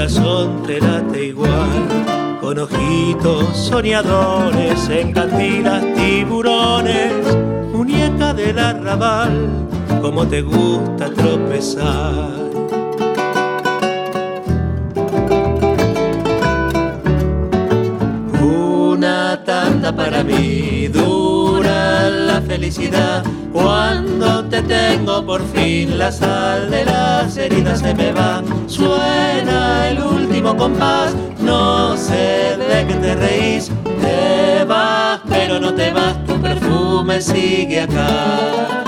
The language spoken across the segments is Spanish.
Corazón te late igual. Con ojitos soñadores, en cantinas tiburones, muñeca del arrabal, como te gusta tropezar. Una tanda para mí, dura la felicidad cuando te tengo por fin la sal de las heridas se me va. Suena el último compás, no sé de qué te reís. Te vas, pero no te vas, tu perfume sigue acá.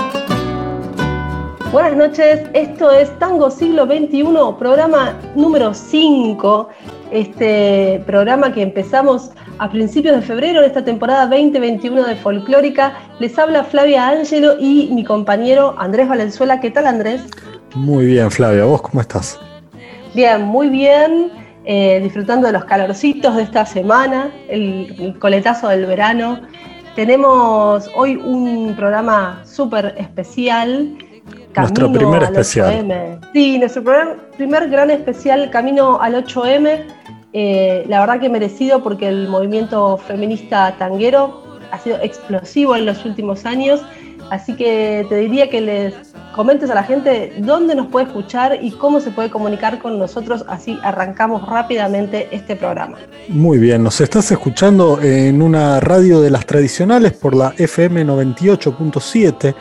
Buenas noches, esto es Tango Siglo XXI, programa número 5. Este programa que empezamos a principios de febrero en esta temporada 2021 de Folclórica. Les habla Flavia Ángelo y mi compañero Andrés Valenzuela. ¿Qué tal Andrés? Muy bien Flavia, ¿vos cómo estás? Bien, muy bien. Eh, disfrutando de los calorcitos de esta semana, el, coletazo del verano. Tenemos hoy un programa súper especial. Nuestro primer especial. Sí, nuestro primer, primer gran especial Camino al 8M eh, la verdad que merecido porque el movimiento feminista tanguero ha sido explosivo en los últimos años, así que te diría que les comentes a la gente dónde nos puede escuchar y cómo se puede comunicar con nosotros, así arrancamos rápidamente este programa. Muy bien, nos estás escuchando en una radio de las tradicionales por la FM 98.7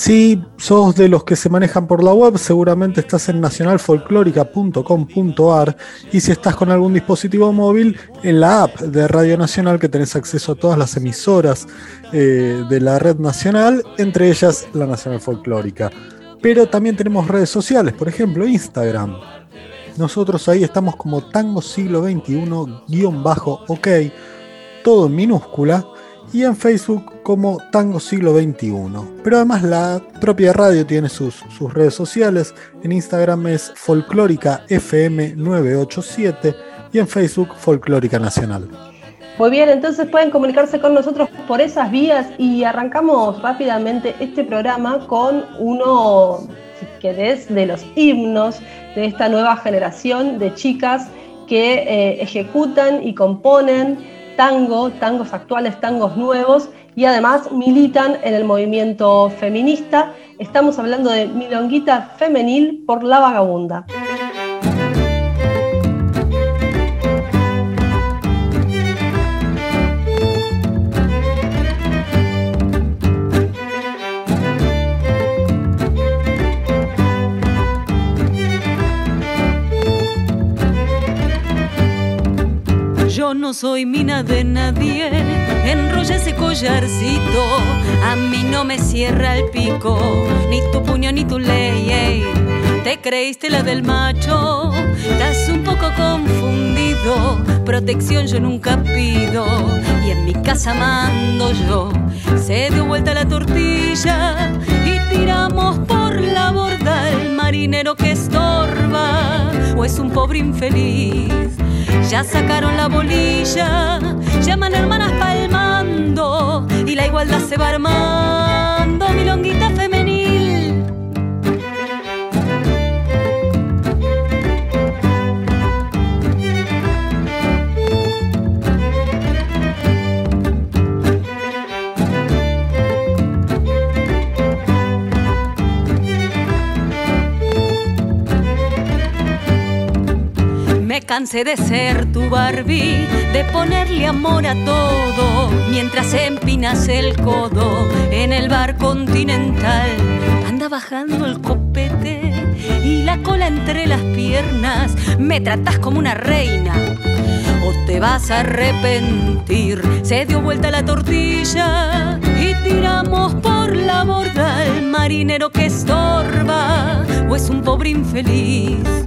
si sos de los que se manejan por la web, seguramente estás en nacionalfolclórica.com.ar y si estás con algún dispositivo móvil, en la app de Radio Nacional que tenés acceso a todas las emisoras eh, de la red nacional, entre ellas la Nacional Folclórica. Pero también tenemos redes sociales, por ejemplo Instagram. Nosotros ahí estamos como Tango Siglo XXI-OK, todo en minúscula y en Facebook como Tango Siglo XXI. Pero además la propia radio tiene sus, sus redes sociales. En Instagram es Folclórica FM 987 y en Facebook Folclórica Nacional. Muy bien, entonces pueden comunicarse con nosotros por esas vías y arrancamos rápidamente este programa con uno, si querés, de los himnos de esta nueva generación de chicas que eh, ejecutan y componen tango, tangos actuales, tangos nuevos y además militan en el movimiento feminista. Estamos hablando de Milonguita Femenil por la Vagabunda. No soy mina de nadie, enrolla ese collarcito, a mí no me cierra el pico, ni tu puño ni tu ley. Te creíste la del macho, estás un poco confundido, protección yo nunca pido, y en mi casa mando yo. Se dio vuelta la tortilla y tiramos por la borda. El marinero que estorba, o es un pobre infeliz ya sacaron la bolilla, llaman hermanas palmando y la igualdad se va armando, milonguita cansé de ser tu Barbie, de ponerle amor a todo, mientras empinas el codo en el bar continental. Anda bajando el copete y la cola entre las piernas, me tratas como una reina. o te vas a arrepentir. Se dio vuelta la tortilla y tiramos por la borda al marinero que estorba o es un pobre infeliz.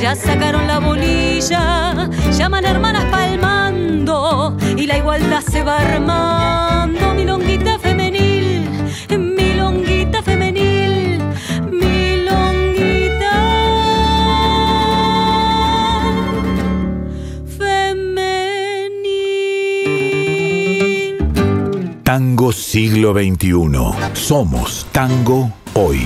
Ya sacaron la bolilla, llaman hermanas palmando y la igualdad se va armando. Milonguita femenil, milonguita femenil, milonguita femenil. Tango siglo XXI. Somos tango hoy.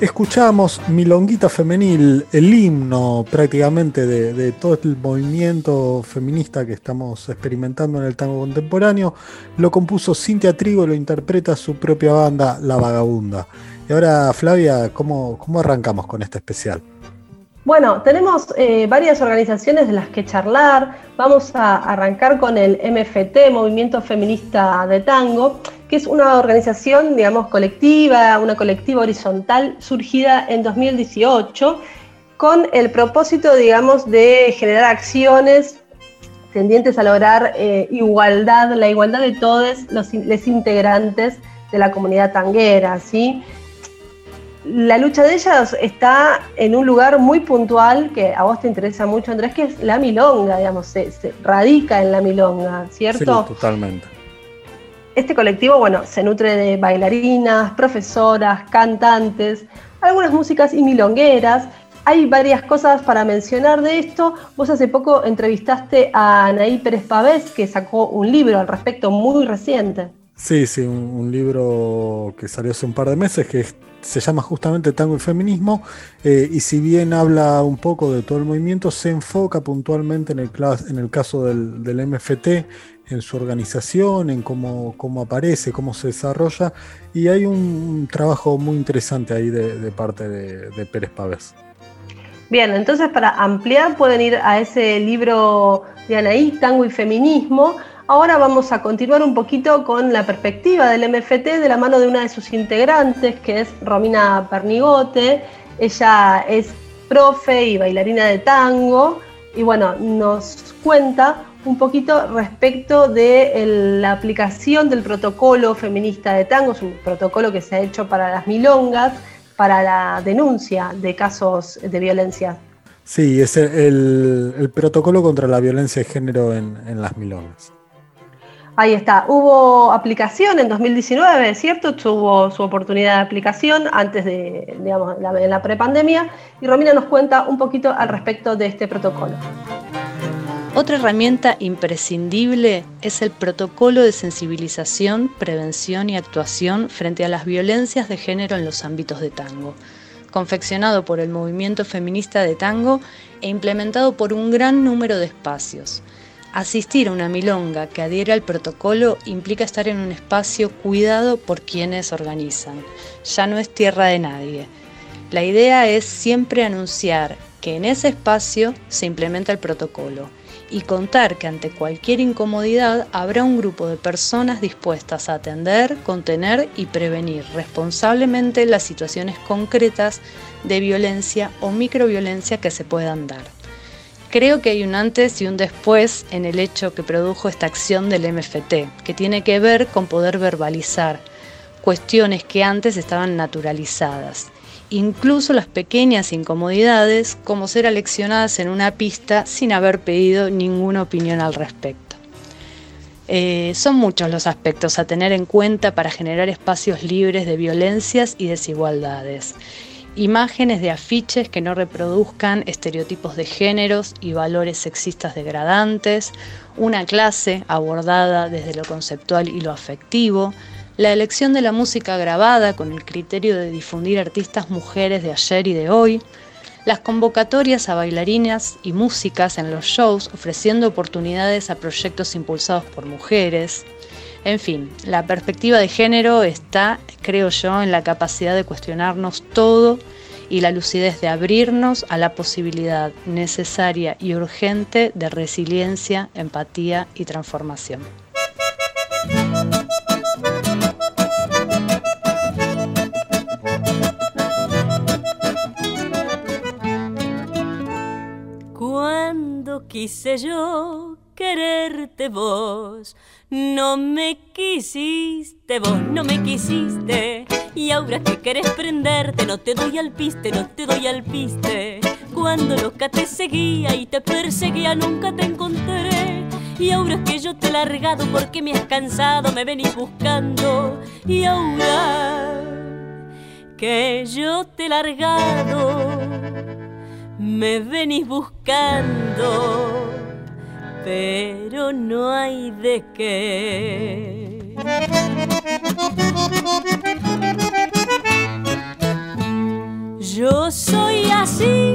Escuchamos Milonguita Femenil, el himno prácticamente de, todo el movimiento feminista que estamos experimentando en el tango contemporáneo. Lo compuso Cintia Trigo, lo interpreta su propia banda, La Vagabunda. Y ahora, Flavia, ¿cómo, cómo arrancamos con este especial? Bueno, tenemos eh, varias organizaciones de las que charlar. Vamos a arrancar con el MFT, Movimiento Feminista de Tango, que es una organización, digamos, colectiva, una colectiva horizontal surgida en 2018 con el propósito, digamos, de generar acciones tendientes a lograr eh, igualdad, la igualdad de todos los, los integrantes de la comunidad tanguera, ¿sí? la lucha de ellas está en un lugar muy puntual que a vos te interesa mucho, Andrés, que es la milonga, digamos, se, se radica en la milonga, ¿cierto? Sí, totalmente. Este colectivo, bueno, se nutre de bailarinas, profesoras, cantantes, algunas músicas y milongueras. Hay varias cosas para mencionar de esto. Vos hace poco entrevistaste a Anaí Pérez Pavés, que sacó un libro al respecto muy reciente. Sí, sí, un, libro que salió hace un par de meses, que se llama justamente Tango y Feminismo, eh, y si bien habla un poco de todo el movimiento, se enfoca puntualmente en el, caso del, MFT, en su organización, en cómo, cómo, aparece, cómo se desarrolla, y hay un, trabajo muy interesante ahí de, de parte de, de Pérez Pavés. Bien, entonces para ampliar pueden ir a ese libro de Anaí, Tango y Feminismo, Ahora vamos a continuar un poquito con la perspectiva del MFT de la mano de una de sus integrantes, que es Romina Pernigote. Ella es profe y bailarina de tango y bueno, nos cuenta un poquito respecto de la aplicación del protocolo feminista de tango, es un protocolo que se ha hecho para las milongas, para la denuncia de casos de violencia. Sí, es el, el protocolo contra la violencia de género en, en las milongas. Ahí está. Hubo aplicación en 2019, ¿cierto? Tuvo su oportunidad de aplicación antes de, digamos, la, en la prepandemia. Y Romina nos cuenta un poquito al respecto de este protocolo. Otra herramienta imprescindible es el protocolo de sensibilización, prevención y actuación frente a las violencias de género en los ámbitos de tango, confeccionado por el movimiento feminista de tango e implementado por un gran número de espacios. Asistir a una milonga que adhiere al protocolo implica estar en un espacio cuidado por quienes organizan. Ya no es tierra de nadie. La idea es siempre anunciar que en ese espacio se implementa el protocolo y contar que ante cualquier incomodidad habrá un grupo de personas dispuestas a atender, contener y prevenir responsablemente las situaciones concretas de violencia o microviolencia que se puedan dar. Creo que hay un antes y un después en el hecho que produjo esta acción del MFT, que tiene que ver con poder verbalizar cuestiones que antes estaban naturalizadas, incluso las pequeñas incomodidades como ser aleccionadas en una pista sin haber pedido ninguna opinión al respecto. Eh, son muchos los aspectos a tener en cuenta para generar espacios libres de violencias y desigualdades imágenes de afiches que no reproduzcan estereotipos de géneros y valores sexistas degradantes, una clase abordada desde lo conceptual y lo afectivo, la elección de la música grabada con el criterio de difundir artistas mujeres de ayer y de hoy, las convocatorias a bailarinas y músicas en los shows ofreciendo oportunidades a proyectos impulsados por mujeres, en fin, la perspectiva de género está, creo yo, en la capacidad de cuestionarnos todo y la lucidez de abrirnos a la posibilidad necesaria y urgente de resiliencia, empatía y transformación. Quise yo quererte vos. No me quisiste, vos no me quisiste. Y ahora que querés prenderte, no te doy al piste, no te doy al piste. Cuando loca te seguía y te perseguía, nunca te encontré. Y ahora que yo te he largado porque me has cansado, me venís buscando. Y ahora que yo te he largado, me venís buscando pero no hay de qué. Yo soy así,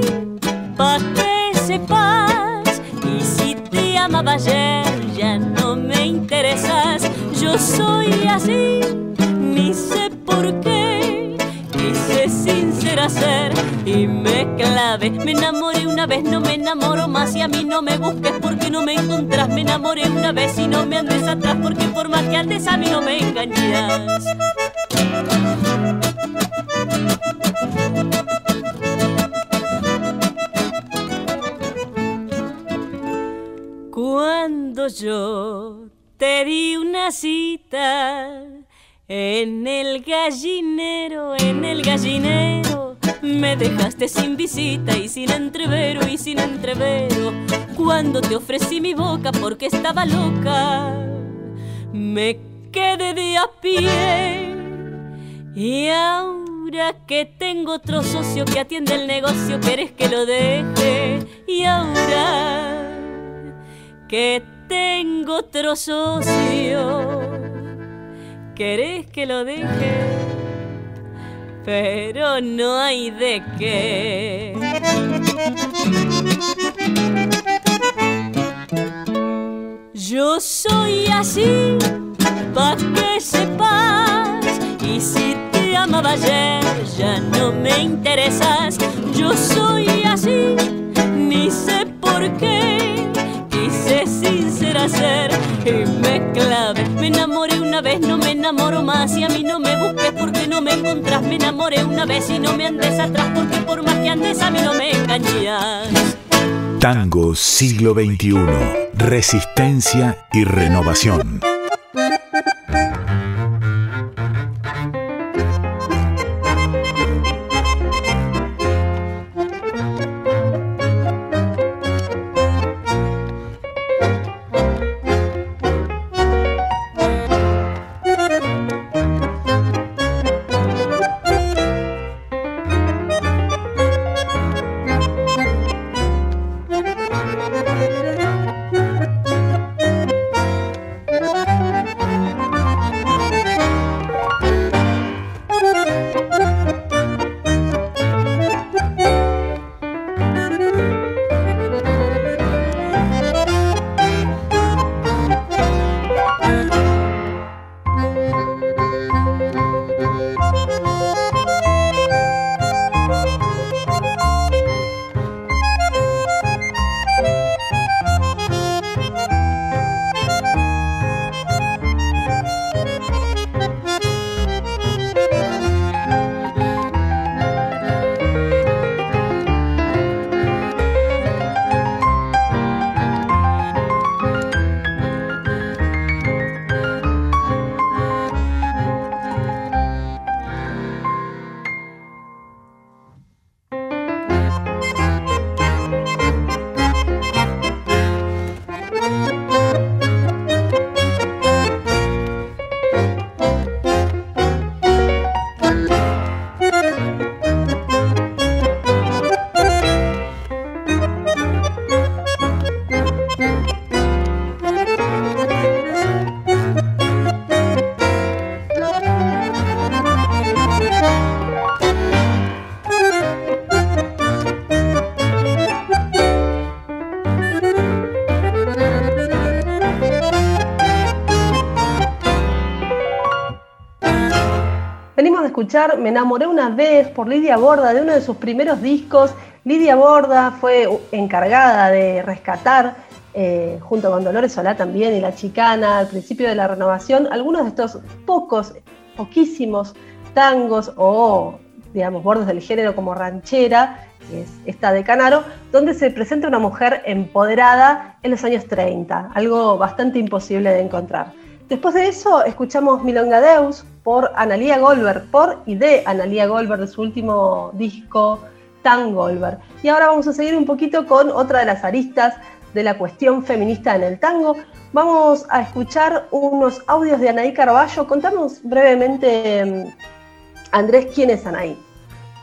pa' que sepas, y si te amaba ayer ya no me interesas. Yo soy así, ni sé por qué, sincera ser y me clave. Me enamoré una vez, no me enamoro más y a mí no me busques porque no me encontrás. Me enamoré una vez y no me andes atrás porque por más que andes a mí no me engañas. Cuando yo te di una cita en el gallinero, en el gallinero, me dejaste sin visita y sin entrevero y sin entrevero. Cuando te ofrecí mi boca porque estaba loca, me quedé de a pie. Y ahora que tengo otro socio que atiende el negocio, querés que lo deje. Y ahora que tengo otro socio querés que lo deje, pero no hay de qué. Yo soy así, pa' que sepas, y si te amaba ayer ya no me interesas. Yo soy así, ni sé por qué, ser y me clave. Me enamoré una vez, no me enamoro más. Y a mí no me busques porque no me encontrás. Me enamoré una vez y no me andes atrás porque por más que andes a mí no me engañas. Tango siglo XXI. Resistencia y renovación. Me enamoré una vez por Lidia Borda, de uno de sus primeros discos. Lidia Borda fue encargada de rescatar, eh, junto con Dolores Solá también y La Chicana, al principio de la renovación, algunos de estos pocos, poquísimos tangos o, digamos, bordes del género como ranchera, que es esta de Canaro, donde se presenta una mujer empoderada en los años 30, algo bastante imposible de encontrar. Después de eso, escuchamos Milonga Deus por Analia Goldberg, por y de Analia Goldberg, de su último disco, Tan Goldberg. Y ahora vamos a seguir un poquito con otra de las aristas de la cuestión feminista en el tango. Vamos a escuchar unos audios de Anaí Carballo. Contanos brevemente, mm, Andrés, quién es Anaí.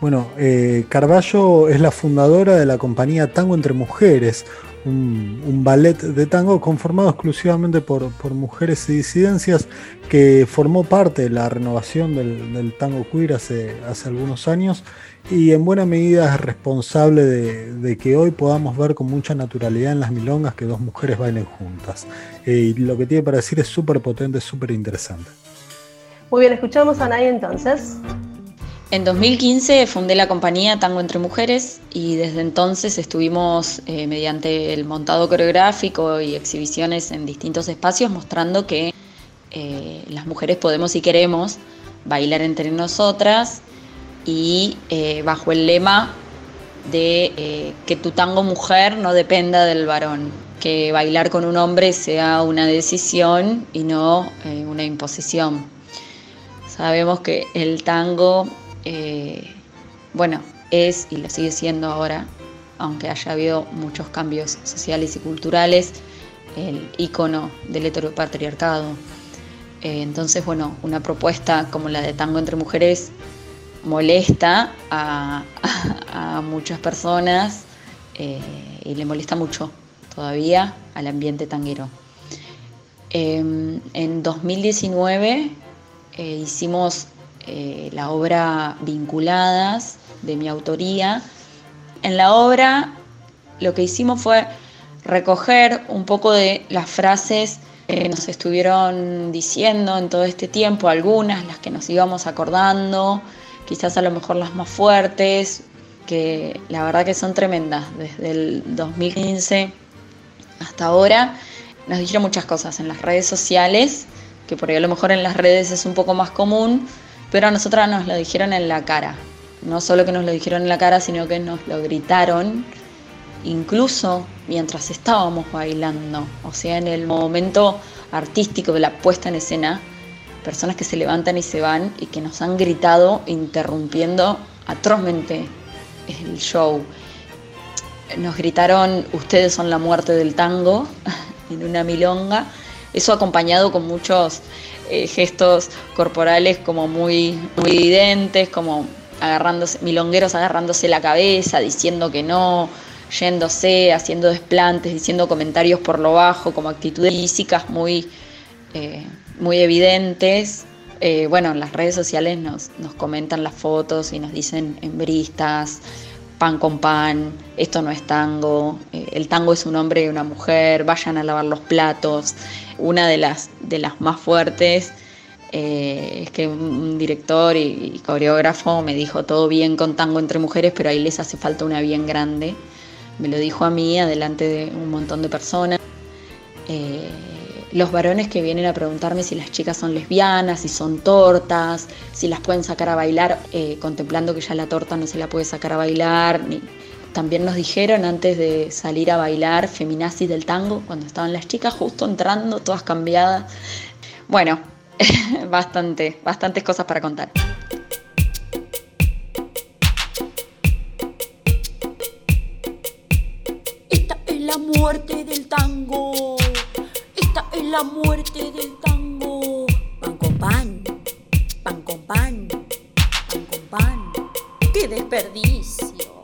Bueno, eh, Carballo es la fundadora de la compañía Tango entre Mujeres, un, ballet de tango conformado exclusivamente por, mujeres y disidencias que formó parte de la renovación del, tango queer hace, hace, algunos años y en buena medida es responsable de, que hoy podamos ver con mucha naturalidad en las milongas que dos mujeres bailen juntas. Eh, y lo que tiene para decir es súper potente, súper interesante. Muy bien, escuchamos a Nay entonces. En 2015 fundé la compañía Tango entre Mujeres y desde entonces estuvimos eh, mediante el montado coreográfico y exhibiciones en distintos espacios mostrando que eh, las mujeres podemos y queremos bailar entre nosotras y eh, bajo el lema de que tu tango mujer no dependa del varón, que bailar con un hombre sea una decisión y no una imposición. Sabemos que el tango eh, bueno, es y lo sigue siendo ahora, aunque haya habido muchos cambios sociales y culturales, el icono del heteropatriarcado. Eh, entonces, bueno, una propuesta como la de Tango entre Mujeres molesta a, muchas personas eh, y le molesta mucho todavía al ambiente tanguero. en 2019 hicimos eh, la obra Vinculadas, de mi autoría. En la obra lo que hicimos fue recoger un poco de las frases que nos estuvieron diciendo en todo este tiempo, algunas, las que nos íbamos acordando, quizás a lo mejor las más fuertes, que la verdad que son tremendas. Desde el 2015 hasta ahora nos dijeron muchas cosas en las redes sociales, que por ahí a lo mejor en las redes es un poco más común, pero a nosotras nos lo dijeron en la cara. No solo que nos lo dijeron en la cara, sino que nos lo gritaron, incluso mientras estábamos bailando. O sea, en el momento artístico de la puesta en escena, personas que se levantan y se van y que nos han gritado interrumpiendo atrozmente el show. Nos gritaron, ustedes son la muerte del tango, en una milonga. Eso acompañado con muchos eh, gestos corporales como muy, muy evidentes, como agarrándose, milongueros agarrándose la cabeza, diciendo que no, yéndose, haciendo desplantes, diciendo comentarios por lo bajo, como actitudes físicas muy, eh, muy evidentes. Eh, bueno, en las redes sociales nos, nos comentan las fotos y nos dicen hembristas, pan con pan, esto no es tango, el tango es un hombre y una mujer, vayan a lavar los platos una de las, de las más fuertes eh, es que un director y, coreógrafo me dijo todo bien con tango entre mujeres, pero ahí les hace falta una bien grande. Me lo dijo a mí, adelante de un montón de personas. Eh, los varones que vienen a preguntarme si las chicas son lesbianas, si son tortas, si las pueden sacar a bailar, eh, contemplando que ya la torta no se la puede sacar a bailar, también nos dijeron antes de salir a bailar feminazis del tango, cuando estaban las chicas justo entrando, todas cambiadas. Bueno, bastante, bastantes cosas para contar. La muerte del tango. Pan con pan, pan con pan, pan con pan. ¡Qué desperdicio!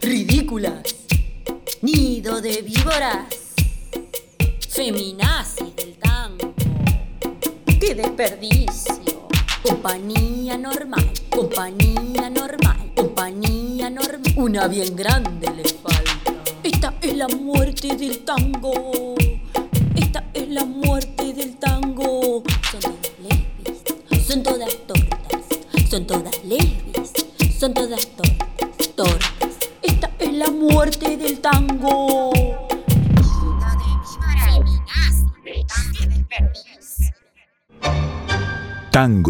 ridículas, nido de víboras, feminazis del tango, qué desperdicio, compañía normal, compañía normal, compañía normal, una bien grande le falta. Esta es la muerte del tango,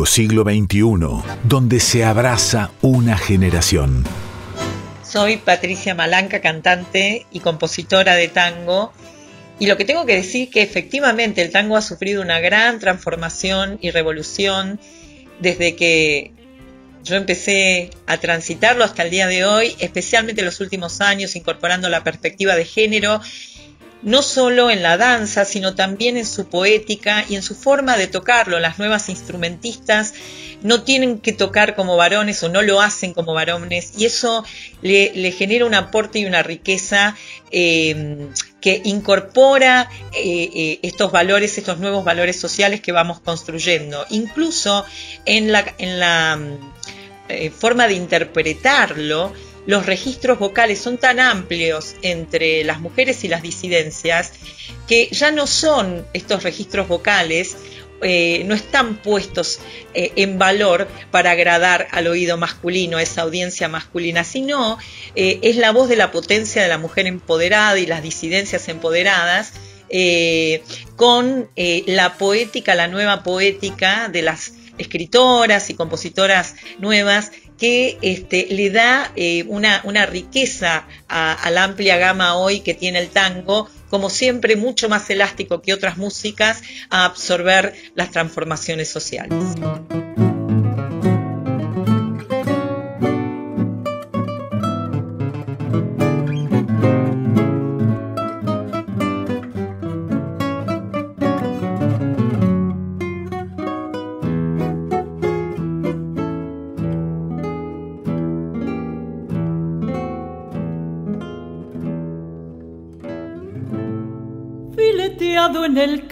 Siglo XXI, donde se abraza una generación. Soy Patricia Malanca, cantante y compositora de tango. Y lo que tengo que decir es que efectivamente el tango ha sufrido una gran transformación y revolución desde que yo empecé a transitarlo hasta el día de hoy, especialmente en los últimos años, incorporando la perspectiva de género, no solo en la danza, sino también en su poética y en su forma de tocarlo. Las nuevas instrumentistas no tienen que tocar como varones o no lo hacen como varones y eso le, genera un aporte y una riqueza eh, que incorpora eh, eh, estos valores, estos nuevos valores sociales que vamos construyendo. Incluso en la, en la forma de interpretarlo, los registros vocales son tan amplios entre las mujeres y las disidencias que ya no son estos registros vocales eh, no están puestos eh, en valor para agradar al oído masculino, a esa audiencia masculina, sino eh, es la voz de la potencia de la mujer empoderada y las disidencias empoderadas. con la poética, la nueva poética de las escritoras y compositoras nuevas que este, le da una, una, riqueza a, la amplia gama hoy que tiene el tango, como siempre mucho más elástico que otras músicas a absorber las transformaciones sociales.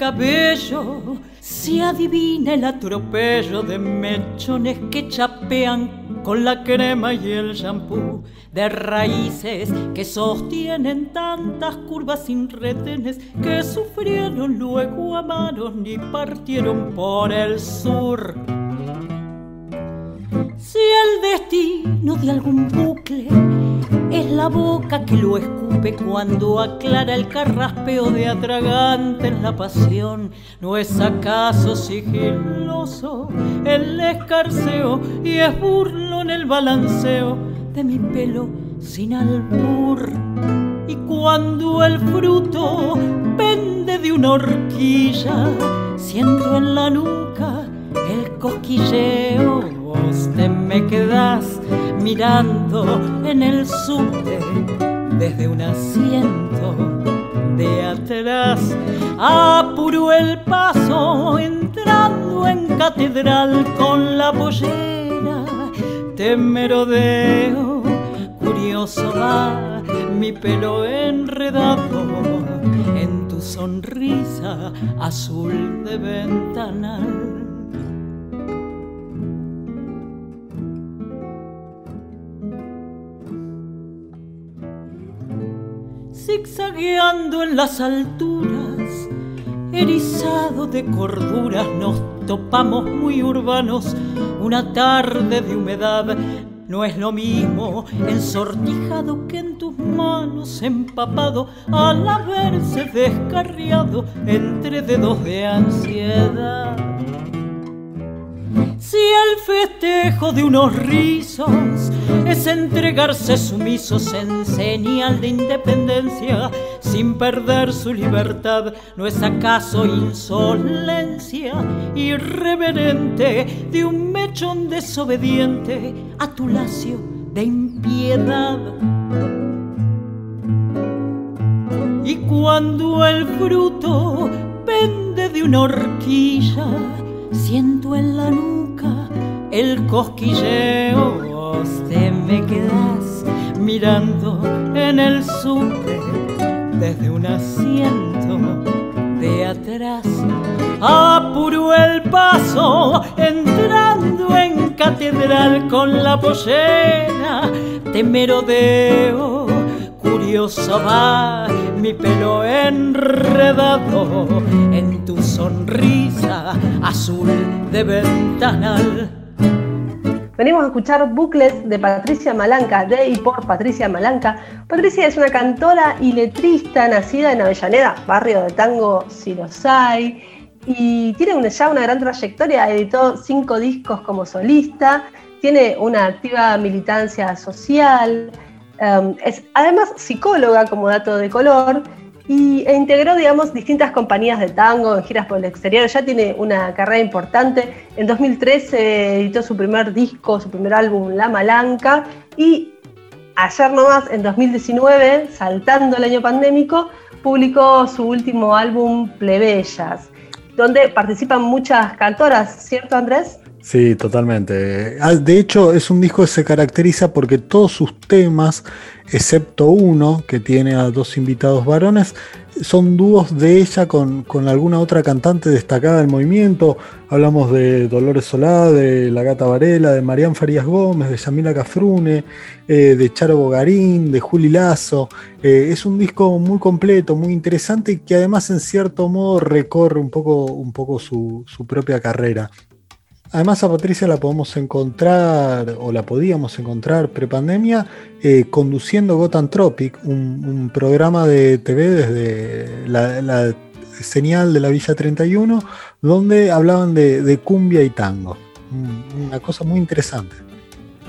Cabello se adivina el atropello de mechones que chapean con la crema y el shampoo de raíces que sostienen tantas curvas sin retenes que sufrieron luego amaron y partieron por el sur. Si el destino de algún bucle es la boca que lo escupe cuando aclara el carraspeo de atragante en la pasión. ¿No es acaso sigiloso el escarceo y es burlo en el balanceo de mi pelo sin albur? Y cuando el fruto pende de una horquilla, siento en la nuca el cosquilleo te me quedas mirando en el subte desde un asiento de atrás. Apuro el paso entrando en catedral con la pollera. Te merodeo, curioso va mi pelo enredado en tu sonrisa azul de ventanal zigzagueando en las alturas, erizado de corduras, nos topamos muy urbanos una tarde de humedad. No es lo mismo ensortijado que en tus manos empapado al haberse descarriado entre dedos de ansiedad. Si el festejo de unos rizos es entregarse sumisos en señal de independencia sin perder su libertad, ¿no es acaso insolencia irreverente de un mechón desobediente a tu lacio de impiedad? Y cuando el fruto pende de una horquilla, siento en la nuca el cosquilleo. Te me quedas mirando en el subte desde un asiento de atrás. Apuro el paso entrando en catedral con la pollera. Te merodeo, curioso va mi pelo enredado en tu sonrisa azul de ventanal. Venimos a escuchar bucles de Patricia Malanca, de y por Patricia Malanca. Patricia es una cantora y letrista nacida en Avellaneda, barrio de tango si los hay, y tiene ya una gran trayectoria, editó cinco discos como solista, tiene una activa militancia social, Em, es además psicóloga como dato de color y, e integró, digamos, distintas compañías de tango en giras por el exterior. Ya tiene una carrera importante. En 2013 editó su primer disco, su primer álbum, La Malanca, y ayer nomás, en 2019, saltando el año pandémico, publicó su último álbum, Plebeyas, donde participan muchas cantoras, ¿cierto Andrés? Sí, totalmente. Ah, de hecho, es un disco que se caracteriza porque todos sus temas, excepto uno, que tiene a dos invitados varones, son dúos de ella con, alguna otra cantante destacada del movimiento. Hablamos de Dolores Solá, de La Gata Varela, de Marián Farías Gómez, de Yamila Cafrune, eh, de Charo Bogarín, de Juli Lazo. Eh, es un disco muy completo, muy interesante y que además en cierto modo recorre un poco, un poco su, su propia carrera. Además a Patricia la podemos encontrar, o la podíamos encontrar prepandemia, eh, conduciendo Gotham Tropic, un, programa de TV desde la, señal de la Villa 31, donde hablaban de, cumbia y tango. Una cosa muy interesante.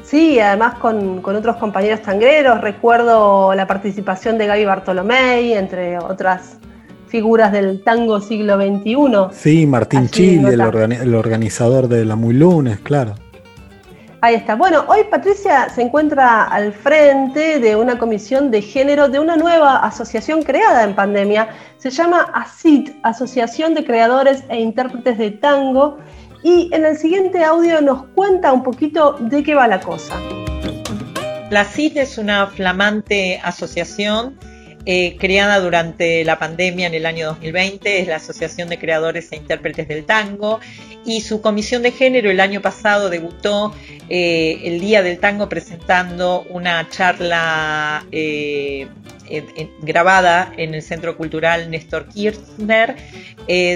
Sí, además con, otros compañeros tangueros, recuerdo la participación de Gaby Bartolomé, entre otras figuras del tango siglo XXI. Sí, Martín Chile, el, organizador de la Muy Lunes, claro. Ahí está. Bueno, hoy Patricia se encuentra al frente de una comisión de género de una nueva asociación creada en pandemia. Se llama ACID, Asociación de Creadores e Intérpretes de Tango. Y en el siguiente audio nos cuenta un poquito de qué va la cosa. La ACID es una flamante asociación eh, creada durante la pandemia en el año 2020, es la Asociación de Creadores e Intérpretes del Tango, y su comisión de género el año pasado debutó eh, el Día del Tango presentando una charla eh, grabada en el Centro Cultural Néstor Kirchner,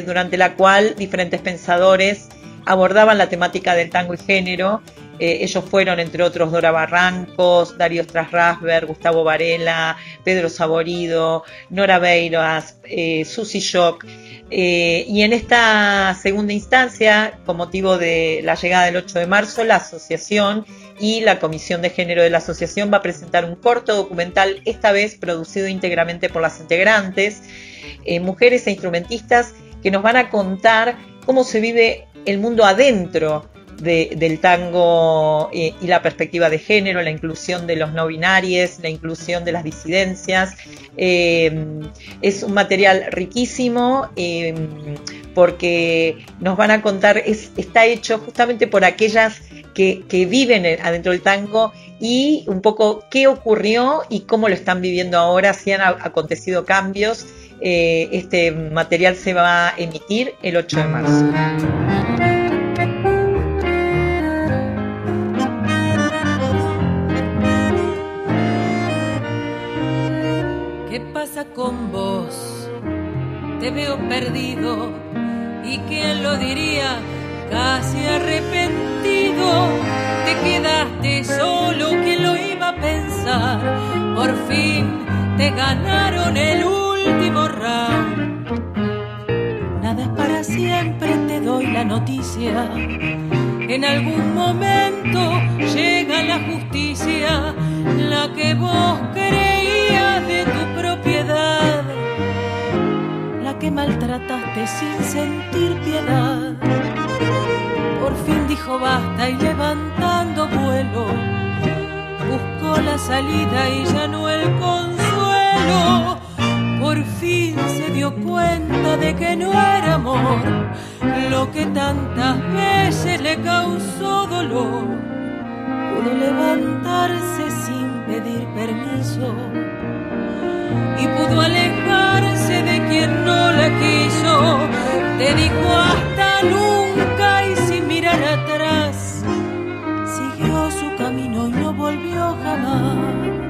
durante la cual diferentes pensadores abordaban la temática del tango y género eh, ellos fueron, entre otros, Dora Barrancos, Darío Strasrasberg, Gustavo Varela, Pedro Saborido, Nora Beiras, eh, Susi Shock. Eh, y en esta segunda instancia, con motivo de la llegada del 8 de marzo, la asociación y la Comisión de Género de la Asociación va a presentar un corto documental, esta vez producido íntegramente por las integrantes, mujeres e instrumentistas, que nos van a contar cómo se vive el mundo adentro del tango eh, y la perspectiva de género, la inclusión de los no binarios, la inclusión de las disidencias. Eh, es un material riquísimo eh, porque nos van a contar, está hecho justamente por aquellas que, viven adentro del tango y un poco qué ocurrió y cómo lo están viviendo ahora, si han acontecido cambios. este material se va a emitir el 8 de marzo. Con vos? Te veo perdido y quién lo diría, casi arrepentido. Te quedaste solo, ¿quién lo iba a pensar? Por fin te ganaron el último round. Nada es para siempre, te doy la noticia. En algún momento llega la justicia, la que vos creías de tu propiedad, la que maltrataste sin sentir piedad. Por fin dijo basta y levantando vuelo, buscó la salida y ya no el consuelo. Por fin se dio cuenta de que no era amor lo que tantas veces le causó dolor. Pudo levantarse sin pedir permiso y pudo alejarse de quien no la quiso. Te dijo hasta nunca y sin mirar atrás, siguió su camino y no volvió jamás.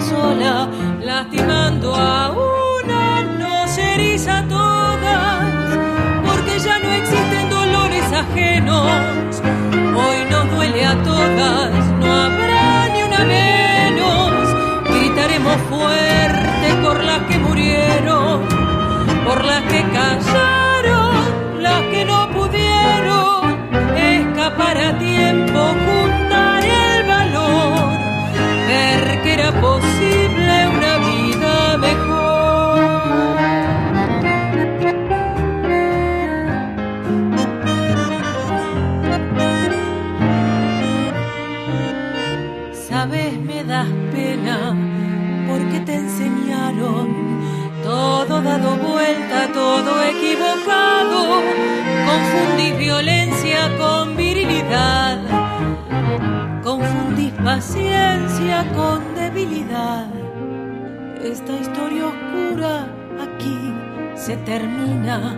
Sola, lastimando a una, nos eriza a todas, porque ya no existen dolores ajenos hoy nos duele a todas, no habrá ni una menos. Con debilidad. Esta historia oscura aquí se termina.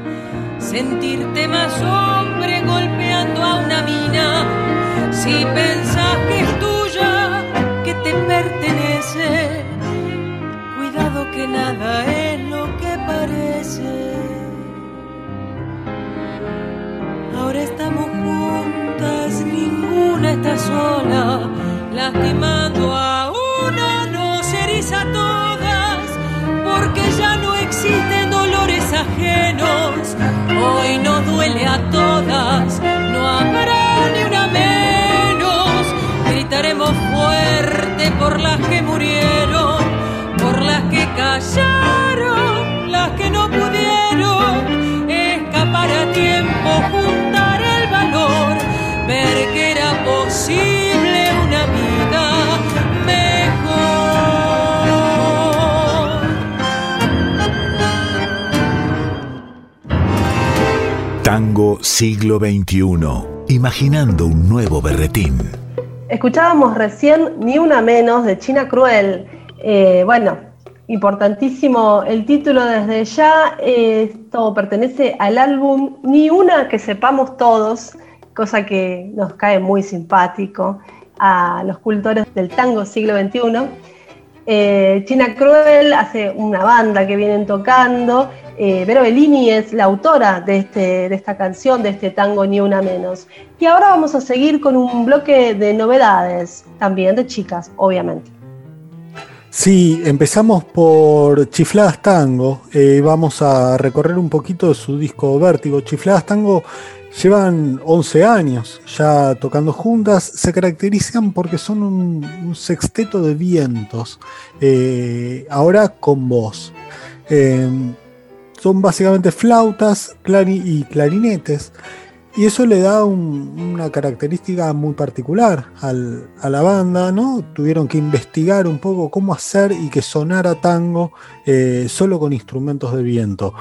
Sentirte más hombre golpeando a una mina. Si pensás que es tuya, que te pertenece, cuidado que nada es lo que parece. Ahora estamos juntas, ninguna está sola, lastimando a una nos eriza a todas, porque ya no existen dolores ajenos. Hoy nos duele a todas, no habrá ni una menos. Gritaremos fuerte por las que murieron, por las que callaron, Tango siglo XXI, imaginando un nuevo berretín. Escuchábamos recién Ni una menos de China Cruel. Eh, bueno, importantísimo el título desde ya. Esto pertenece al álbum Ni una que sepamos todos, cosa que nos cae muy simpático a los cultores del tango siglo XXI. Eh, China Cruel hace una banda que vienen tocando. Eh, Vero Bellini es la autora de, este, de esta canción, de este tango Ni Una Menos. Y ahora vamos a seguir con un bloque de novedades, también de chicas, obviamente. Sí, empezamos por Chifladas Tango. Eh, vamos a recorrer un poquito de su disco Vértigo. Chifladas Tango llevan 11 años ya tocando juntas. Se caracterizan porque son un, sexteto de vientos, eh, ahora con voz. Eh, son básicamente flautas y clarinetes. Y eso le da una característica muy particular a la banda, ¿no? Tuvieron que investigar un poco cómo hacer y que sonara tango eh, solo con instrumentos de viento.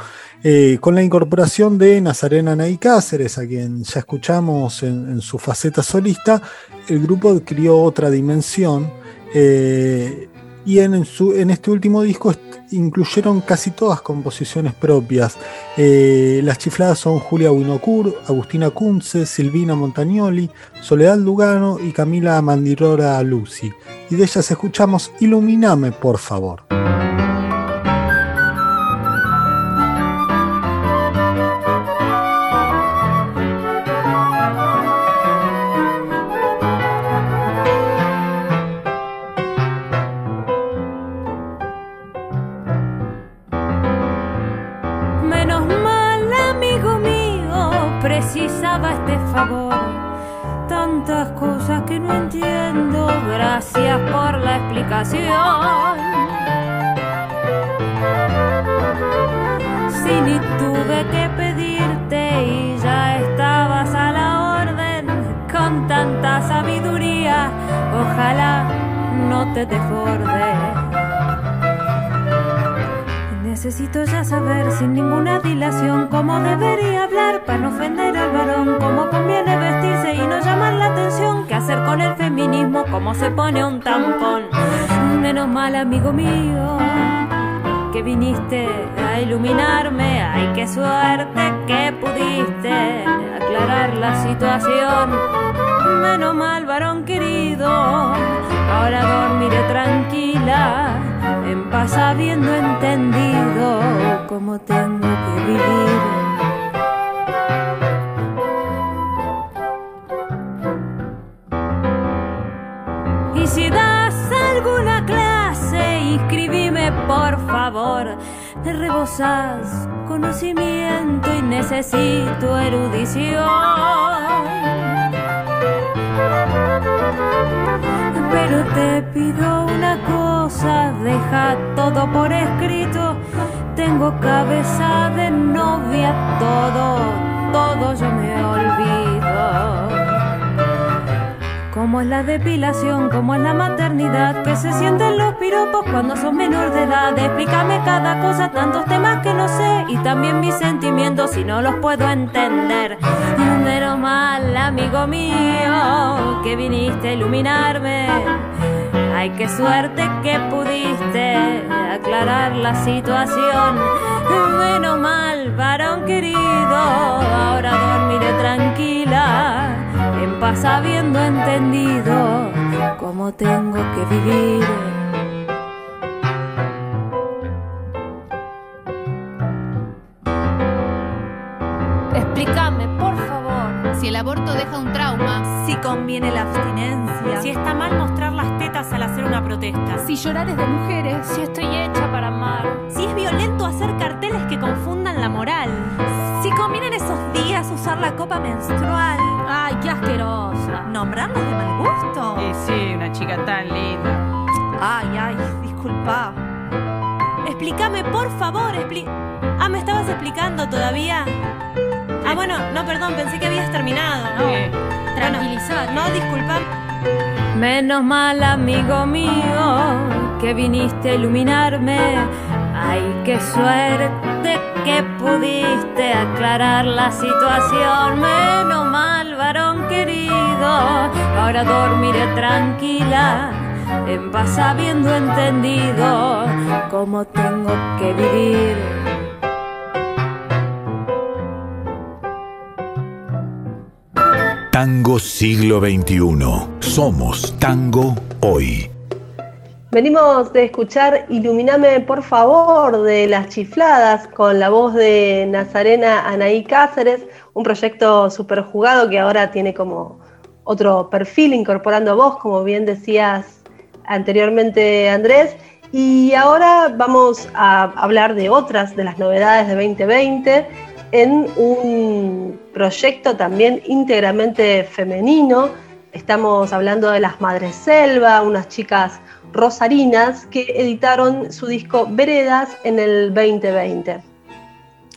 Eh, con la incorporación de Nazarena Nay Cáceres, a quien ya escuchamos en, su faceta solista, el grupo adquirió otra dimensión. Eh, y en, su, en este último disco incluyeron casi todas composiciones propias. Eh, las chifladas son Julia Winocur, Agustina Kunze, Silvina Montagnoli, Soledad Lugano y Camila Mandirora Lucy. Y de ellas escuchamos Iluminame, por favor. Amigo que viniste a iluminarme. Ay, qué suerte que pudiste aclarar la situación. Menos mal, varón querido, ahora dormiré tranquila en paz habiendo entendido conocimiento y necesito erudición pero te pido una cosa, deja todo por escrito. Tengo cabeza de novia, todo, todo yo me olvido. Cómo es la depilación, cómo es la maternidad, que se sienten los piropos cuando son menor de edad. Explícame cada cosa, tantos temas que no sé y también mis sentimientos si no los puedo entender. Pero mal, amigo mío, que viniste a iluminarme. Ay, qué suerte que pudiste aclarar la situación. Menos mal, varón querido, ahora dormiré tranquila, paz habiendo entendido cómo tengo que vivir. Explícame, por favor, si el aborto deja un trauma, si conviene la abstinencia, si está mal mostrar las tetas al hacer una protesta, si llorar es de mujeres, si estoy hecha para amar, si es violento hacer carteles que confundan la moral, si conviene en esos días usar la copa menstrual. Ay, qué asquerosa. ¿Nombrarnos de mal gusto? Eh, sí, una chica tan linda. Ay, ay, disculpa. Explícame, por favor, expli... Ah, ¿me estabas explicando todavía? Ah, bueno, no, perdón, pensé que habías terminado. No. Eh, tranquilizar. no, disculpa. Menos mal, amigo mío, que viniste a iluminarme. Ay, qué suerte que pudiste aclarar la situación. Menos mal, varón querido, ahora dormiré tranquila, en paz habiendo entendido cómo tengo que vivir. Tango siglo XXI. Somos tango hoy. Venimos de escuchar Iluminame por favor de Las Chifladas con la voz de Nazarena Anaí Cáceres, un proyecto súper jugado que ahora tiene como otro perfil incorporando voz, como bien decías anteriormente Andrés. Y ahora vamos a hablar de otras de las novedades de 2020 en un proyecto también íntegramente femenino. Estamos hablando de las Madres Selva, unas chicas rosarinas que editaron su disco Veredas en el 2020.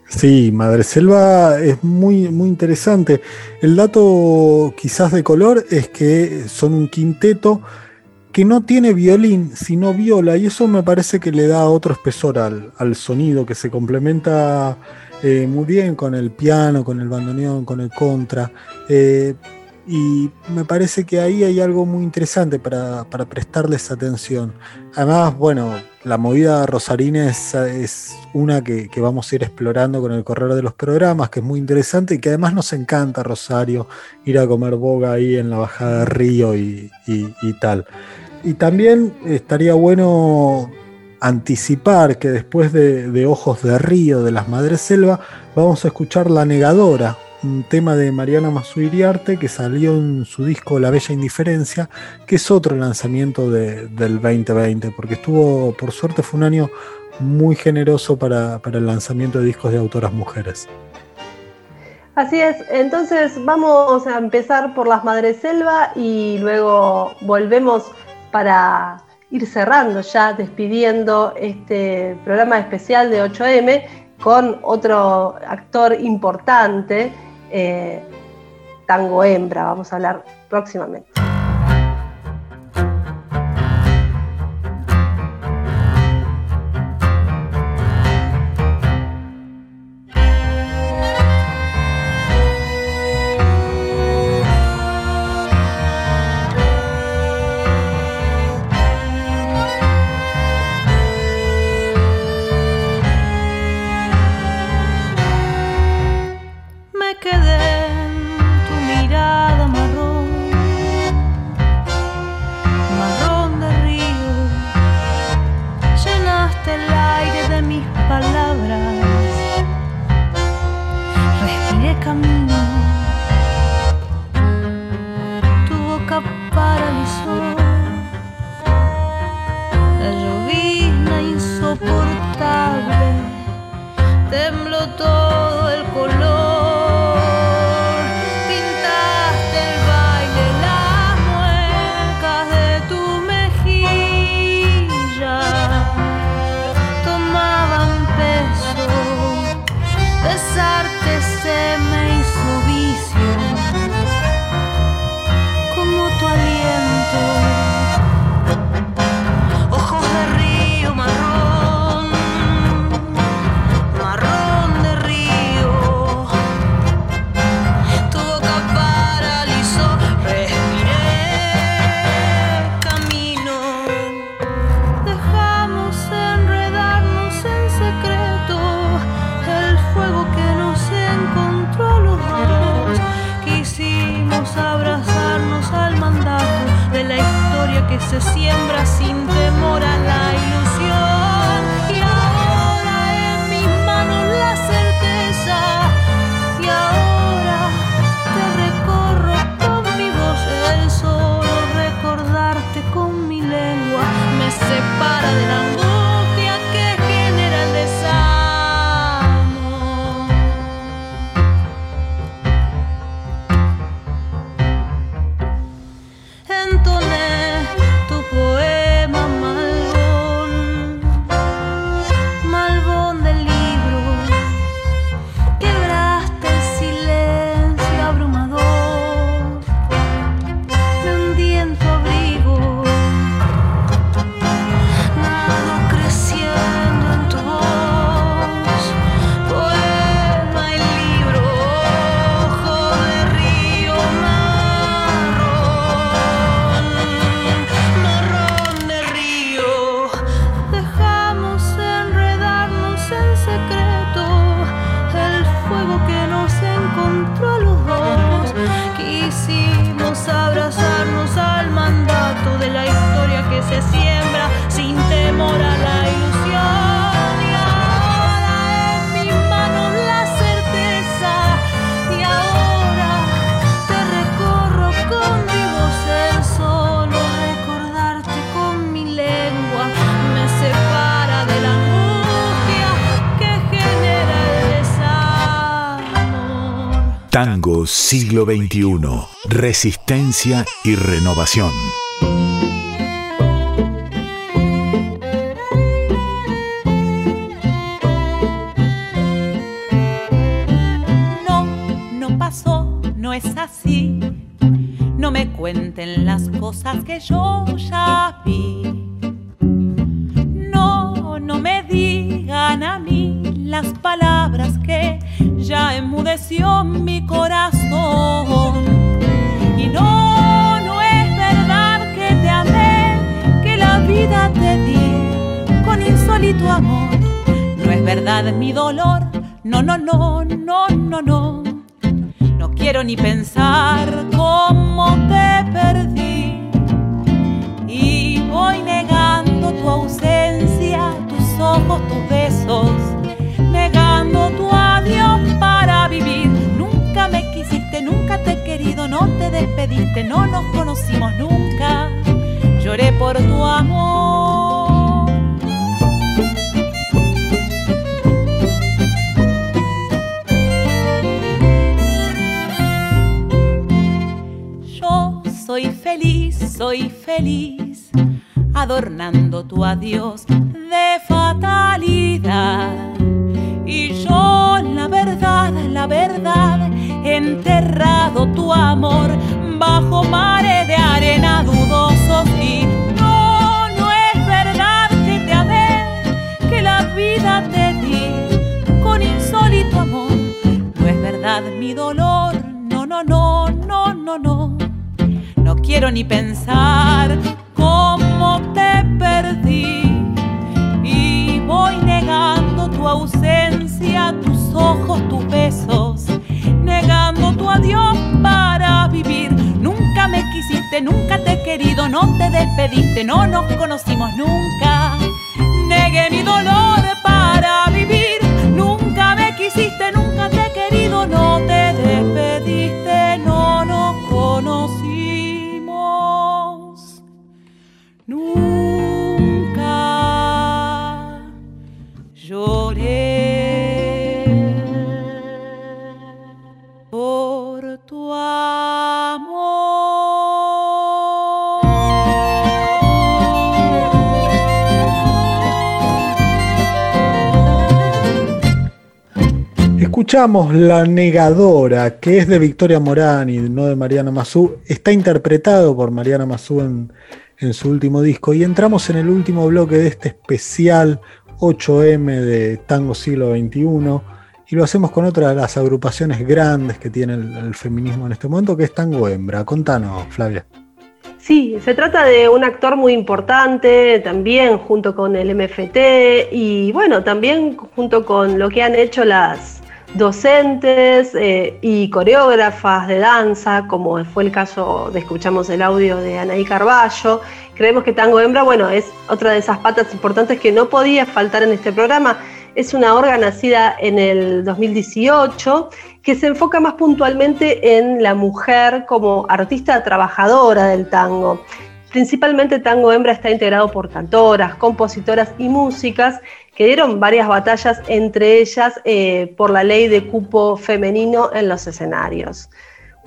Sí, Madre Selva es muy, muy interesante. El dato quizás de color es que son un quinteto que no tiene violín, sino viola, y eso me parece que le da otro espesor al, al sonido, que se complementa eh, muy bien con el piano, con el bandoneón, con el contra. Eh, y me parece que ahí hay algo muy interesante para, prestarles atención. Además, bueno, la movida rosarina es, una que, vamos a ir explorando con el correr de los programas, que es muy interesante y que además nos encanta Rosario, ir a comer boga ahí en la bajada de río y, tal. Y también estaría bueno anticipar que después de, de Ojos de Río de las Madres Selva, vamos a escuchar La Negadora, un tema de Mariana Masuiriarte que salió en su disco La Bella Indiferencia, que es otro lanzamiento del 2020, porque estuvo, por suerte, fue un año muy generoso para, el lanzamiento de discos de autoras mujeres. Así es, entonces vamos a empezar por las Madres Selva y luego volvemos para ir cerrando ya, despidiendo este programa especial de 8M con otro actor importante eh, tango hembra, vamos a hablar próximamente. Tango siglo XXI. Resistencia y renovación. No, no pasó, no es así. No me cuenten las cosas que yo ya vi. No, no me digan a mí las palabras ya enmudeció mi corazón. Y no, no es verdad que te amé, que la vida te di con insólito amor. No es verdad mi dolor, no, no, no, no, no, no. No quiero ni pensar cómo te perdí. Y voy negando tu ausencia, tus ojos, tus besos, negando tu para vivir. Nunca me quisiste, nunca te he querido, no te despediste, no nos conocimos nunca. Lloré por tu amor. Yo soy feliz, soy feliz, adornando tu adiós de fatalidad. Y yo, la verdad, la verdad, enterrado tu amor bajo mares de arena dudosos. Y no, no es verdad que te amé, que la vida te di con insólito amor. No es verdad mi dolor, no, no, no, no, no, no. No quiero ni pensar cómo te perdí. Tu ausencia, tus ojos, tus besos. Negando tu adiós para vivir. Nunca me quisiste, nunca te he querido, no te despediste, no nos conocimos nunca. Negué mi dolor para vivir. Nunca me quisiste, nunca Escuchamos La Negadora, que es de Victoria Morán y no de Mariana Mazú. Está interpretado por Mariana Mazú en, en su último disco. Y entramos en el último bloque de este especial 8M de Tango Siglo XXI. Y lo hacemos con otra de las agrupaciones grandes que tiene el, el feminismo en este momento, que es Tango Hembra. Contanos, Flavia. Sí, se trata de un actor muy importante, también junto con el MFT y bueno, también junto con lo que han hecho las docentes eh, y coreógrafas de danza, como fue el caso de escuchamos el audio de Anaí Carballo. Creemos que Tango Hembra, bueno, es otra de esas patas importantes que no podía faltar en este programa. Es una orga nacida en el 2018 que se enfoca más puntualmente en la mujer como artista trabajadora del tango. Principalmente Tango Hembra está integrado por cantoras, compositoras y músicas que dieron varias batallas, entre ellas eh, por la ley de cupo femenino en los escenarios.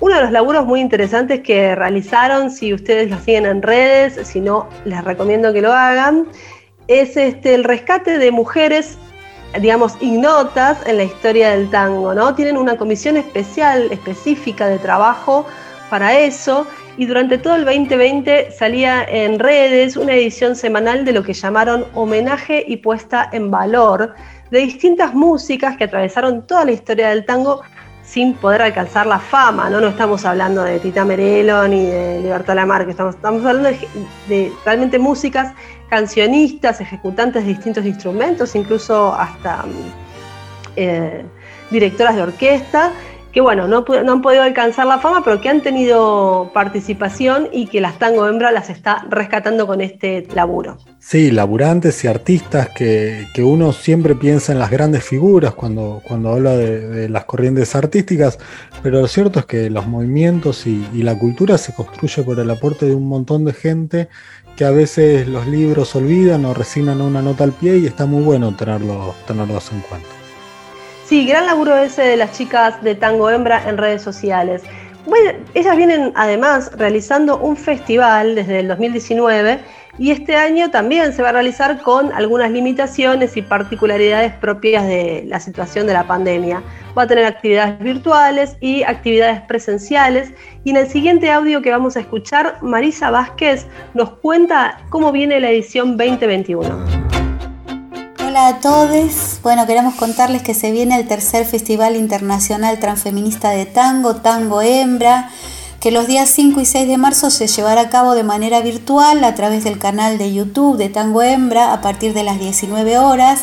Uno de los laburos muy interesantes que realizaron, si ustedes lo siguen en redes, si no, les recomiendo que lo hagan, es este, el rescate de mujeres, digamos, ignotas en la historia del tango, ¿no? Tienen una comisión especial, específica de trabajo para eso y durante todo el 2020 salía en redes una edición semanal de lo que llamaron homenaje y puesta en valor de distintas músicas que atravesaron toda la historia del tango sin poder alcanzar la fama, ¿no? No estamos hablando de Tita Merelo ni de Libertad Lamarque, estamos, estamos hablando de, realmente músicas, cancionistas, ejecutantes de distintos instrumentos, incluso hasta eh, directoras de orquesta, que bueno, no, no, han podido alcanzar la fama, pero que han tenido participación y que las Tango Hembra las está rescatando con este laburo. Sí, laburantes y artistas que, uno siempre piensa en las grandes figuras cuando, cuando habla de, las corrientes artísticas, pero lo cierto es que los movimientos y, la cultura se construye por el aporte de un montón de gente que a veces los libros olvidan o resignan una nota al pie y está muy bueno tenerlos en cuenta. Sí, gran laburo ese de las chicas de Tango Hembra en redes sociales. Bueno, ellas vienen además realizando un festival desde el 2019 y este año también se va a realizar con algunas limitaciones y particularidades propias de la situación de la pandemia. Va a tener actividades virtuales y actividades presenciales y en el siguiente audio que vamos a escuchar, Marisa Vázquez nos cuenta cómo viene la edición 2021. Hola a todos. Bueno, queremos contarles que se viene el tercer Festival Internacional Transfeminista de Tango, Tango Hembra, que los días 5 y 6 de marzo se llevará a cabo de manera virtual a través del canal de YouTube de Tango Hembra a partir de las 19 horas,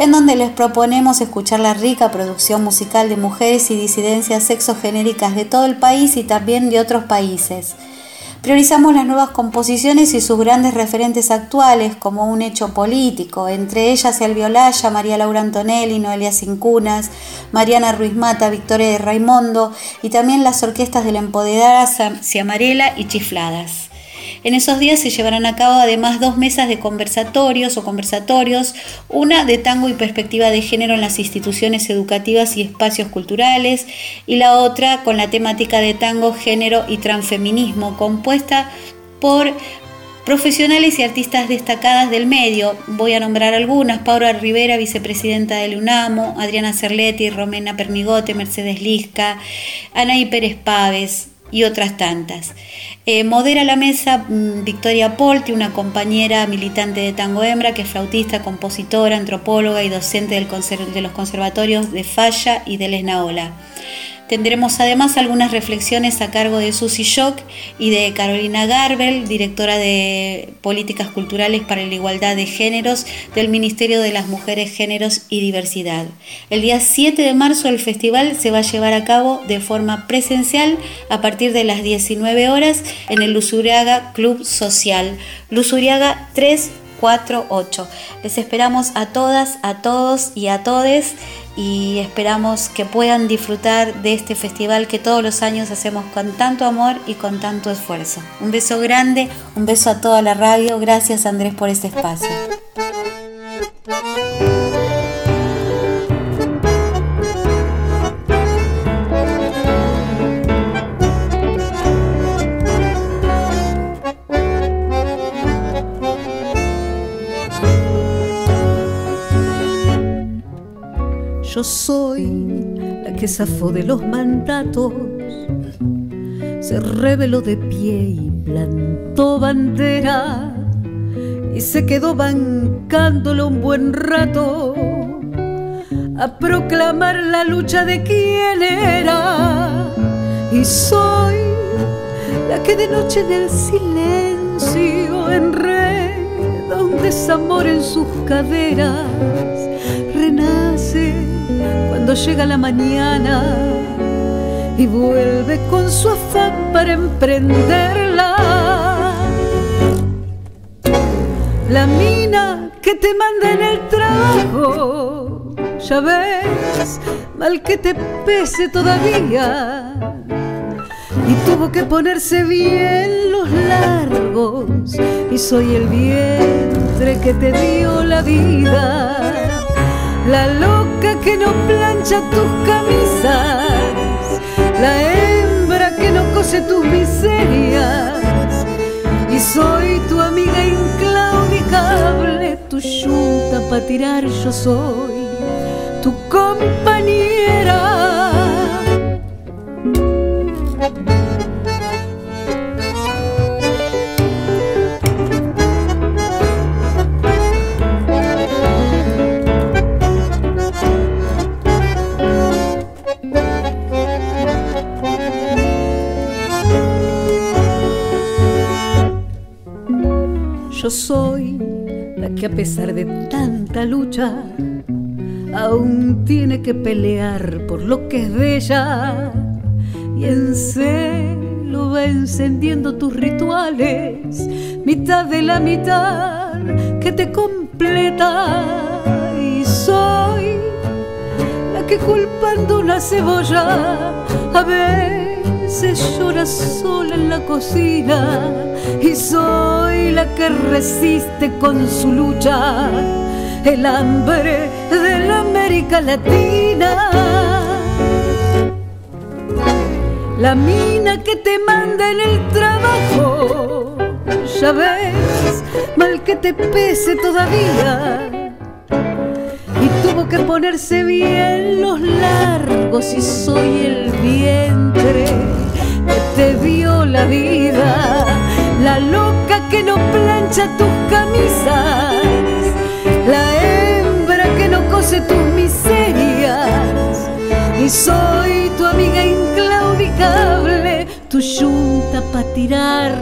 en donde les proponemos escuchar la rica producción musical de mujeres y disidencias sexogenéricas de todo el país y también de otros países. Priorizamos las nuevas composiciones y sus grandes referentes actuales como un hecho político, entre ellas El Violaya, María Laura Antonelli, Noelia Cincunas, Mariana Ruiz Mata, Victoria de Raimundo y también las orquestas de la empoderada Ciamarela y Chifladas. En esos días se llevarán a cabo además dos mesas de conversatorios o conversatorios, una de tango y perspectiva de género en las instituciones educativas y espacios culturales y la otra con la temática de tango, género y transfeminismo, compuesta por profesionales y artistas destacadas del medio. Voy a nombrar algunas, Paula Rivera, vicepresidenta del UNAMO, Adriana Cerletti, Romena Pernigote, Mercedes Lisca, Anaí Pérez Paves, y otras tantas. Eh, modera la mesa mm, Victoria Polti, una compañera militante de Tango Hembra, que es flautista, compositora, antropóloga y docente del de los conservatorios de Falla y de Lesnaola. Tendremos además algunas reflexiones a cargo de Susie Shock y de Carolina Garbel, directora de Políticas Culturales para la Igualdad de Géneros del Ministerio de las Mujeres, Géneros y Diversidad. El día 7 de marzo el festival se va a llevar a cabo de forma presencial a partir de las 19 horas en el Luzuriaga Club Social. Luzuriaga 348. Les esperamos a todas, a todos y a todes y esperamos que puedan disfrutar de este festival que todos los años hacemos con tanto amor y con tanto esfuerzo. Un beso grande, un beso a toda la radio, gracias Andrés por este espacio. Zafó de los mandatos, se reveló de pie y plantó bandera y se quedó bancándolo un buen rato a proclamar la lucha de quién era. Y soy la que de noche en el silencio enreda un desamor en sus caderas, llega la mañana y vuelve con su afán para emprenderla. La mina que te manda en el trabajo, ya ves, mal que te pese todavía. Y tuvo que ponerse bien los largos, y soy el vientre que te dio la vida la loca que no plancha tus camisas, la hembra que no cose tus miserias. Y soy tu amiga inclaudicable, tu yunta para tirar yo soy, tu compañera. Yo soy la que a pesar de tanta lucha aún tiene que pelear por lo que es de ella. Y en celo va encendiendo tus rituales, mitad de la mitad que te completa. Y soy la que culpando una cebolla a veces llora sola en la cocina y soy la que resiste con su lucha el hambre de la América Latina. La mina que te manda en el trabajo, ya ves, mal que te pese todavía. Y tuvo que ponerse bien los largos y soy el vientre te dio la vida la loca que no plancha tus camisas, la hembra que no cose tus miserias. Y soy tu amiga inclaudicable, tu yunta para tirar,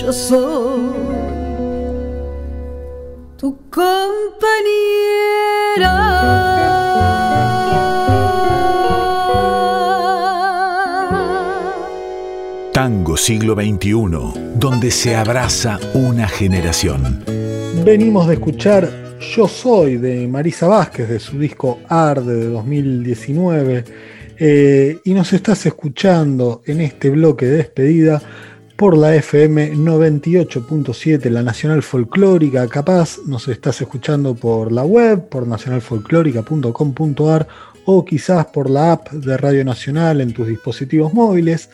yo soy tu compañera. Tango siglo XXI, donde se abraza una generación. Venimos de escuchar Yo Soy de Marisa Vázquez de su disco Arde de 2019 eh, y nos estás escuchando en este bloque de despedida por la FM 98.7, la Nacional Folclórica. Capaz nos estás escuchando por la web, por nacionalfolclórica.com.ar o quizás por la app de Radio Nacional en tus dispositivos móviles.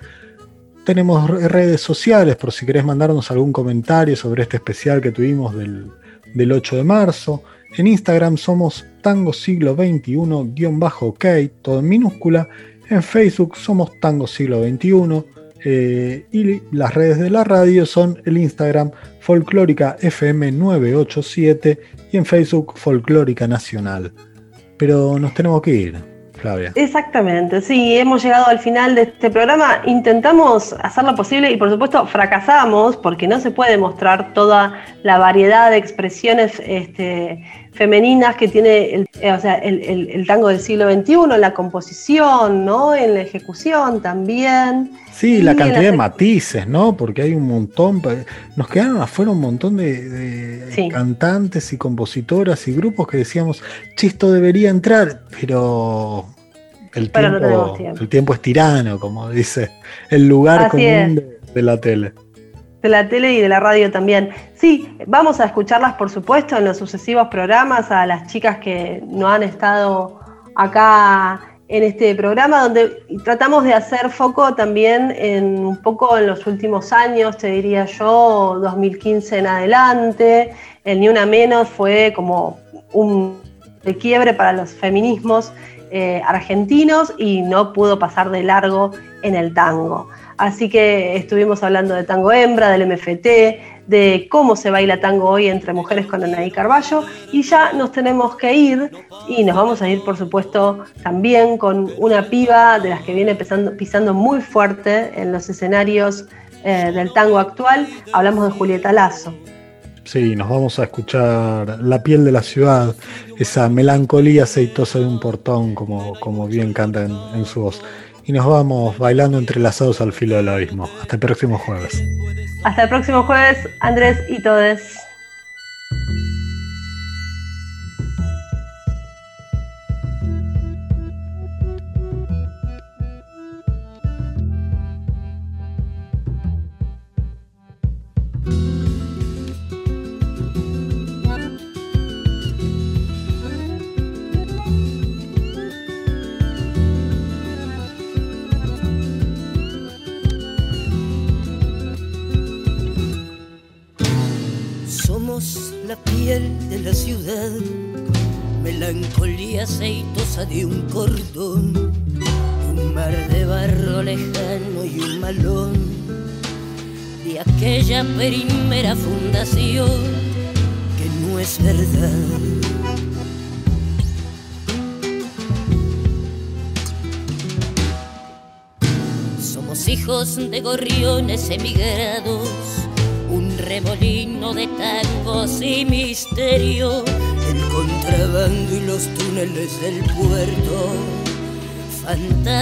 Tenemos redes sociales por si querés mandarnos algún comentario sobre este especial que tuvimos del, del 8 de marzo. En Instagram somos Tango Siglo XXI-OK, todo en minúscula. En Facebook somos Tango Siglo XXI. eh, y las redes de la radio son el Instagram Folclórica FM 987 y en Facebook Folclórica Nacional. Pero nos tenemos que ir, Flavia. Exactamente, sí, hemos llegado al final de este programa. Intentamos hacer lo posible y por supuesto fracasamos porque no se puede mostrar toda la variedad de expresiones este, femeninas que tiene el, eh, o sea, el, el- el tango del siglo XXI, en la composición, ¿no? en la ejecución también. Sí, la cantidad de matices, ¿no? Porque hay un montón, nos quedaron afuera un montón de, de Sí. cantantes y compositoras y grupos que decíamos, che, esto debería entrar, pero el Pero tiempo, el tiempo es tirano, como dice el lugar Así común de la tele. De la tele y de la radio también. Sí, vamos a escucharlas, por supuesto, en los sucesivos programas, a las chicas que no han estado acá en este programa, donde tratamos de hacer foco también en un poco en los últimos años, te diría yo, 2015 en adelante. El Ni Una Menos fue como un de quiebre para los feminismos eh, argentinos y no pudo pasar de largo en el tango. Así que estuvimos hablando de tango hembra, del MFT, de cómo se baila tango hoy entre mujeres con Anaí Carballo y ya nos tenemos que ir y nos vamos a ir por supuesto también con una piba de las que viene pisando, muy fuerte en los escenarios eh, del tango actual. Hablamos de Julieta Lazo. Sí, nos vamos a escuchar La piel de la ciudad, esa melancolía aceitosa de un portón, como bien canta en, su voz. Y nos vamos bailando entrelazados al filo del abismo. Hasta el próximo jueves. Hasta el próximo jueves, Andrés y Todes.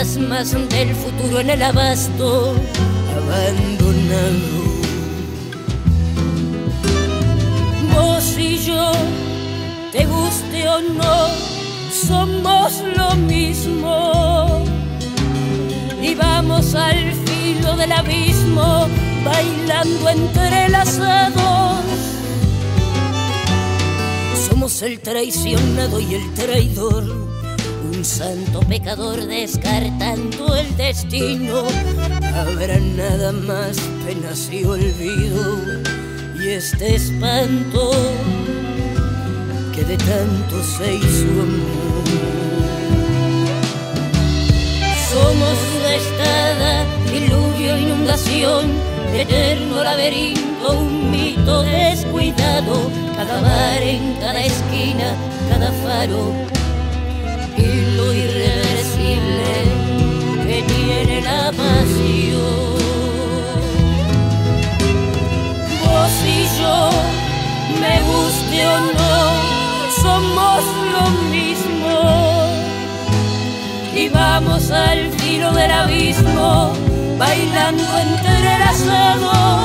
Fantasmas del futuro en el abasto, abandonado. Vos y yo, te guste o no, somos lo mismo. Y vamos al filo del abismo, bailando entrelazados somos el traicionado y el traidor, santo pecador descartando el destino. Habrá nada más penas y olvido y este espanto que de tanto se hizo amor. Somos estada, diluvio, inundación, eterno laberinto, un mito descuidado cada bar en cada esquina, cada faro, y lo irreversible que tiene la pasión. Vos y yo, me guste o no, somos lo mismo. Y vamos al filo del abismo, bailando entrelazados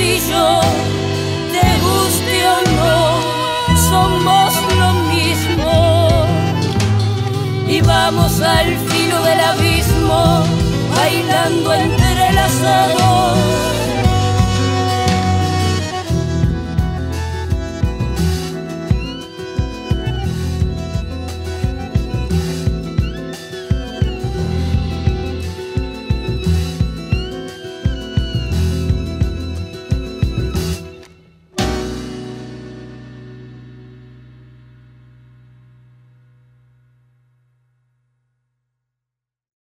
y yo, te guste o no, somos Y vamos al filo del abismo, bailando entrelazados.